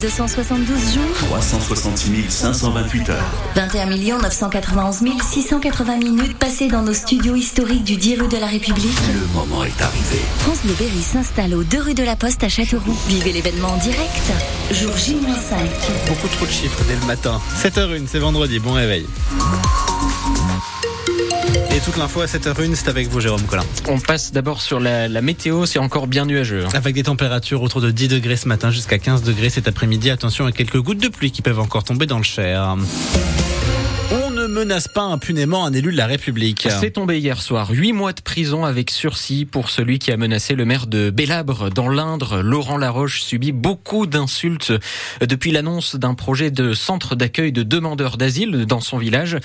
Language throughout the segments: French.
272 jours, 366 528 heures. 21 991 680 minutes passées dans nos studios historiques du 10 rue de la République. Le moment est arrivé. France Bleu Berry s'installe aux 2 rue de la Poste à Châteauroux. Vivez l'événement en direct. Jour J-5. Beaucoup trop de chiffres dès le matin. 7h01, c'est vendredi, bon réveil. Et toute l'info à 7h01, c'est avec vous, Jérôme Collin. On passe d'abord sur la, la météo, c'est encore bien nuageux. hein. Avec des températures autour de 10 degrés ce matin jusqu'à 15 degrés cet après-midi. Attention à quelques gouttes de pluie qui peuvent encore tomber dans le Cher. Menace pas impunément un élu de la République. C'est tombé hier soir. Huit mois de prison avec sursis pour celui qui a menacé le maire de Bélabre dans l'Indre. Laurent Laroche subit beaucoup d'insultes depuis l'annonce d'un projet de centre d'accueil de demandeurs d'asile dans son village.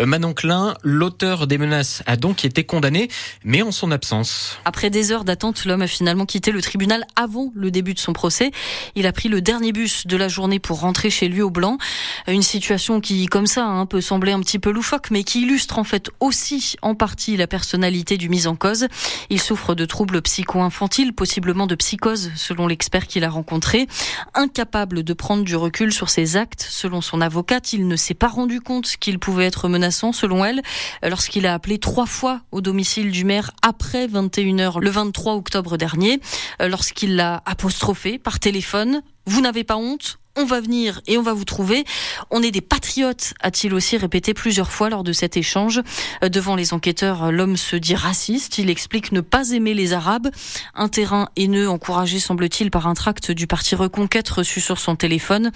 Euh, Manon Klein, l'auteur des menaces, a donc été condamné, mais en son absence. Après des heures d'attente, l'homme a finalement quitté le tribunal avant le début de son procès. Il a pris le dernier bus de la journée pour rentrer chez lui au Blanc. Une situation qui, comme ça, hein, peut sembler un petit peu loufoque, mais qui illustre en fait aussi en partie la personnalité du mis en cause. Il souffre de troubles psycho-infantiles, possiblement de psychose, selon l'expert qu'il a rencontré. Incapable de prendre du recul sur ses actes, selon son avocate, il ne s'est pas rendu compte qu'il pouvait être menaçant, selon elle, lorsqu'il a appelé trois fois au domicile du maire après 21h le 23 octobre dernier, lorsqu'il l'a apostrophé par téléphone. Vous n'avez pas honte? On va venir et on va vous trouver. On est des patriotes, a-t-il aussi répété plusieurs fois lors de cet échange. Euh, Devant les enquêteurs, l'homme se dit raciste. Il explique ne pas aimer les Arabes. Un terrain haineux encouragé, semble-t-il, par un tract du parti Reconquête reçu sur son téléphone.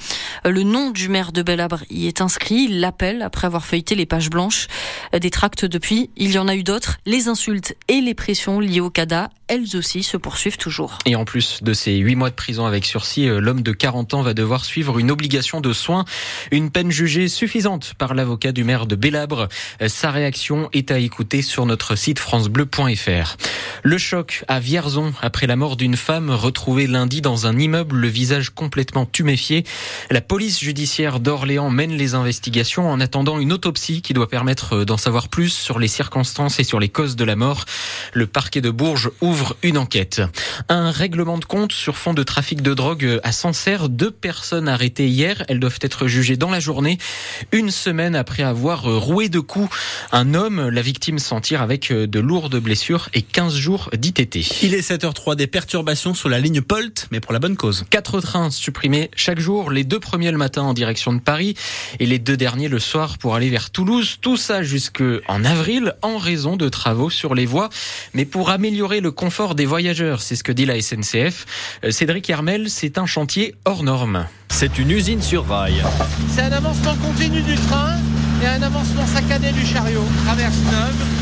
Euh, Le nom du maire de Belabre y est inscrit. Il l'appelle après avoir feuilleté les pages blanches. Euh, Des tracts depuis, il y en a eu d'autres. Les insultes et les pressions liées au CADA, elles aussi se poursuivent toujours. Et en plus de ces huit mois de prison avec sursis, euh, l'homme de 40 ans va devoir suivre une obligation de soins, une peine jugée suffisante par l'avocat du maire de Bélabre. Sa réaction est à écouter sur notre site francebleu.fr. Le choc à Vierzon après la mort d'une femme retrouvée lundi dans un immeuble, le visage complètement tuméfié. La police judiciaire d'Orléans mène les investigations en attendant une autopsie qui doit permettre d'en savoir plus sur les circonstances et sur les causes de la mort. Le parquet de Bourges ouvre une enquête. Un règlement de compte sur fond de trafic de drogue à Sancerre. Deux personnes arrêtées hier. Elles doivent être jugées dans la journée. Une semaine après avoir roué de coups un homme, la victime s'en tire avec de lourdes blessures et 15 jours d'ITT. Il est 7h03 des perturbations sur la ligne Polt, mais pour la bonne cause. Quatre trains supprimés chaque jour, les deux premiers le matin en direction de Paris et les deux derniers le soir pour aller vers Toulouse. Tout ça jusque en avril en raison de travaux sur les voies. Mais pour améliorer le confort des voyageurs, c'est ce que dit la SNCF. Euh, Cédric Hermel, c'est un chantier hors norme. C'est une usine sur rail. C'est un avancement continu du train et un avancement saccadé du chariot. Traverse Neuve, rail neuf.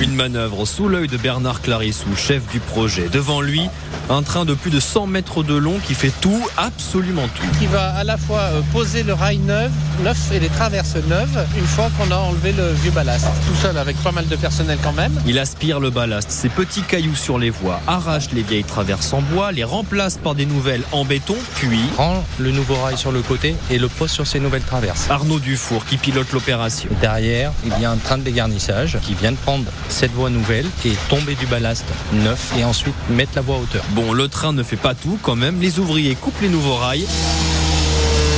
Une manœuvre sous l'œil de Bernard Clarissou, chef du projet. Devant lui, un train de plus de 100 mètres de long qui fait tout, absolument tout. Qui va à la fois euh, poser le rail neuf, neuf et les traverses neuves une fois qu'on a enlevé le vieux ballast. Tout seul avec pas mal de personnel quand même. Il aspire le ballast, ces petits cailloux sur les voies, arrache les vieilles traverses en bois, les remplace par des nouvelles en béton, puis prend le nouveau rail sur le côté et le pose sur ces nouvelles traverses. Arnaud Dufour qui pilote l'opération. Derrière, il y a un train de dégarnissage qui vient prendre cette voie nouvelle et tomber du ballast neuf et ensuite mettre la voie à hauteur. Bon, le train ne fait pas tout quand même. Les ouvriers coupent les nouveaux rails.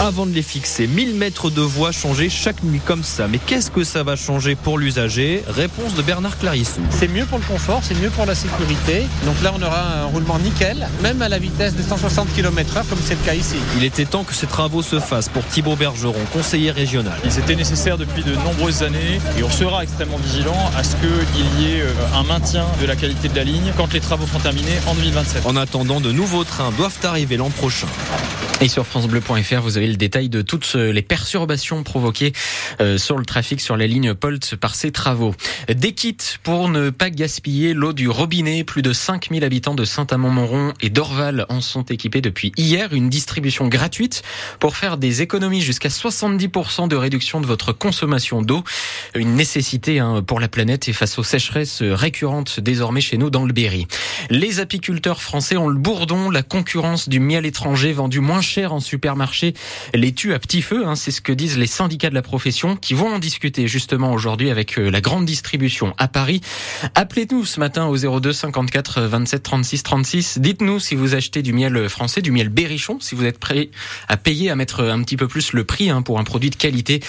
Avant de les fixer, 1000 mètres de voie changés chaque nuit comme ça. Mais qu'est-ce que ça va changer pour l'usager? Réponse de Bernard Clarissou. C'est mieux pour le confort, c'est mieux pour la sécurité. Donc là, on aura un roulement nickel, même à la vitesse de 160 km/h, comme c'est le cas ici. Il était temps que ces travaux se fassent pour Thibaut Bergeron, conseiller régional. Ils étaient nécessaires depuis de nombreuses années et on sera extrêmement vigilant à ce qu'il y ait euh, un maintien de la qualité de la ligne quand les travaux seront terminés en 2027. En attendant, de nouveaux trains doivent arriver l'an prochain. Et sur francebleu.fr, vous avez le détail de toutes les perturbations provoquées euh, sur le trafic sur la ligne Polt par ces travaux. Des kits pour ne pas gaspiller l'eau du robinet. Plus de 5000 habitants de Saint-Amand-Montrond et d'Orval en sont équipés depuis hier. Une distribution gratuite pour faire des économies jusqu'à 70% de réduction de votre consommation d'eau. Une nécessité hein, pour la planète et face aux sécheresses récurrentes désormais chez nous dans le Berry. Les apiculteurs français ont le bourdon. La concurrence du miel étranger vendu moins cher en supermarché les tue à petit feu. Hein, c'est ce que disent les syndicats de la profession qui vont en discuter justement aujourd'hui avec euh, la grande distribution à Paris. Appelez-nous ce matin au 02 54 27 36 36. Dites-nous si vous achetez du miel français, du miel berrichon, si vous êtes prêt à payer, à mettre un petit peu plus le prix hein, pour un produit de qualité.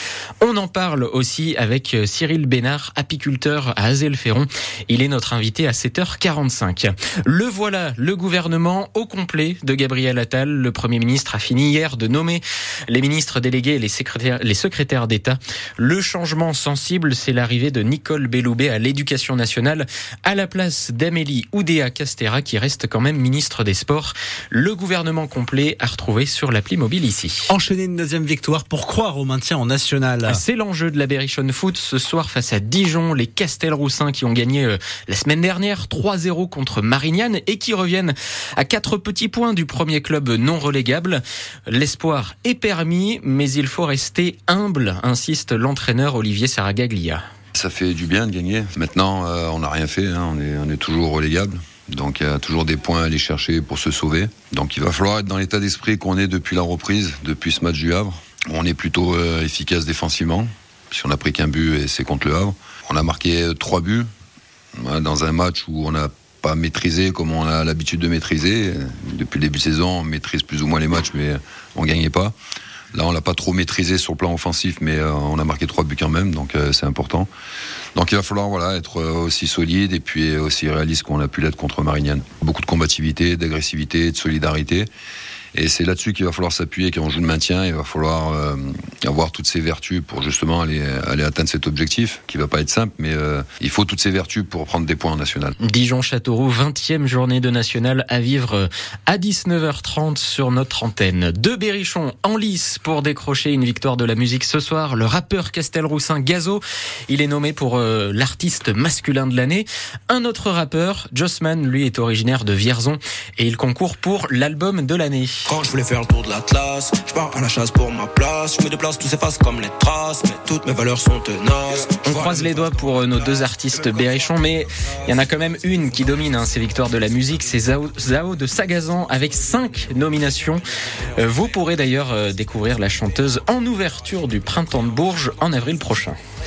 On en parle aussi avec euh, Cyril Bénard, apiculteur à Azel-Ferron. Il est notre invité à 7h45. Le voilà, le gouvernement au complet de Gabriel Attal. Le Premier ministre a fini hier de nommer les ministres délégués et les secrétaires, les secrétaires d'État. Le changement sensible, c'est l'arrivée de Nicole Belloubet à l'éducation nationale à la place d'Amélie Oudéa Castera qui reste quand même ministre des Sports. Le gouvernement complet a retrouvé sur l'appli mobile ici. Enchaîner une deuxième victoire pour croire au maintien en national. C'est l'enjeu de la Berrichon Foot ce soir face à Dijon, les Castelroussins qui ont gagné euh, la semaine dernière 3-0 contre Marignane et qui reviennent à quatre petits points du premier club non relégable. L'espoir est permis, mais il faut rester humble, insiste l'entraîneur Olivier Saragaglia. Ça fait du bien de gagner. Maintenant, euh, on n'a rien fait, hein. on, est, toujours relégable. Donc il y a toujours des points à aller chercher pour se sauver. Donc il va falloir être dans l'état d'esprit qu'on est depuis la reprise, depuis ce match du Havre. On est plutôt euh, efficace défensivement, si on n'a pris qu'un but et c'est contre le Havre. On a marqué trois buts dans un match où on n'a pas maîtrisé comme on a l'habitude de maîtriser. Depuis le début de saison, on maîtrise plus ou moins les matchs, mais on gagnait pas. Là, on l'a pas trop maîtrisé sur le plan offensif, mais euh, on a marqué trois buts quand même, donc euh, c'est important. Donc il va falloir voilà être euh, aussi solide et puis aussi réaliste qu'on a pu l'être contre Marignane. Beaucoup de combativité, d'agressivité, de solidarité. Et c'est là-dessus qu'il va falloir s'appuyer quand on joue le maintien. Il va falloir euh, avoir toutes ces vertus pour justement aller, aller atteindre cet objectif, qui va pas être simple, mais euh, il faut toutes ces vertus pour prendre des points en national. Dijon-Châteauroux, 20e journée de national à vivre à 19h30 sur notre antenne. Deux berrichons en lice pour décrocher une victoire de la musique ce soir. Le rappeur Castelroussin Gazo, il est nommé pour euh, l'artiste masculin de l'année. Un autre rappeur, Jossman, lui est originaire de Vierzon et il concourt pour l'album de l'année. Quand je voulais faire le tour de l'Atlas, je pars à la chasse pour ma place. Je me déplace, tout s'efface comme les traces, mais toutes mes valeurs sont tenaces. On croise les doigts pour nos deux artistes berrichons, mais il y en a quand même une qui domine hein, ces victoires de la musique, c'est Zao, Zao de Sagazan avec cinq nominations. Euh, vous pourrez d'ailleurs euh, découvrir la chanteuse en ouverture du Printemps de Bourges en avril prochain.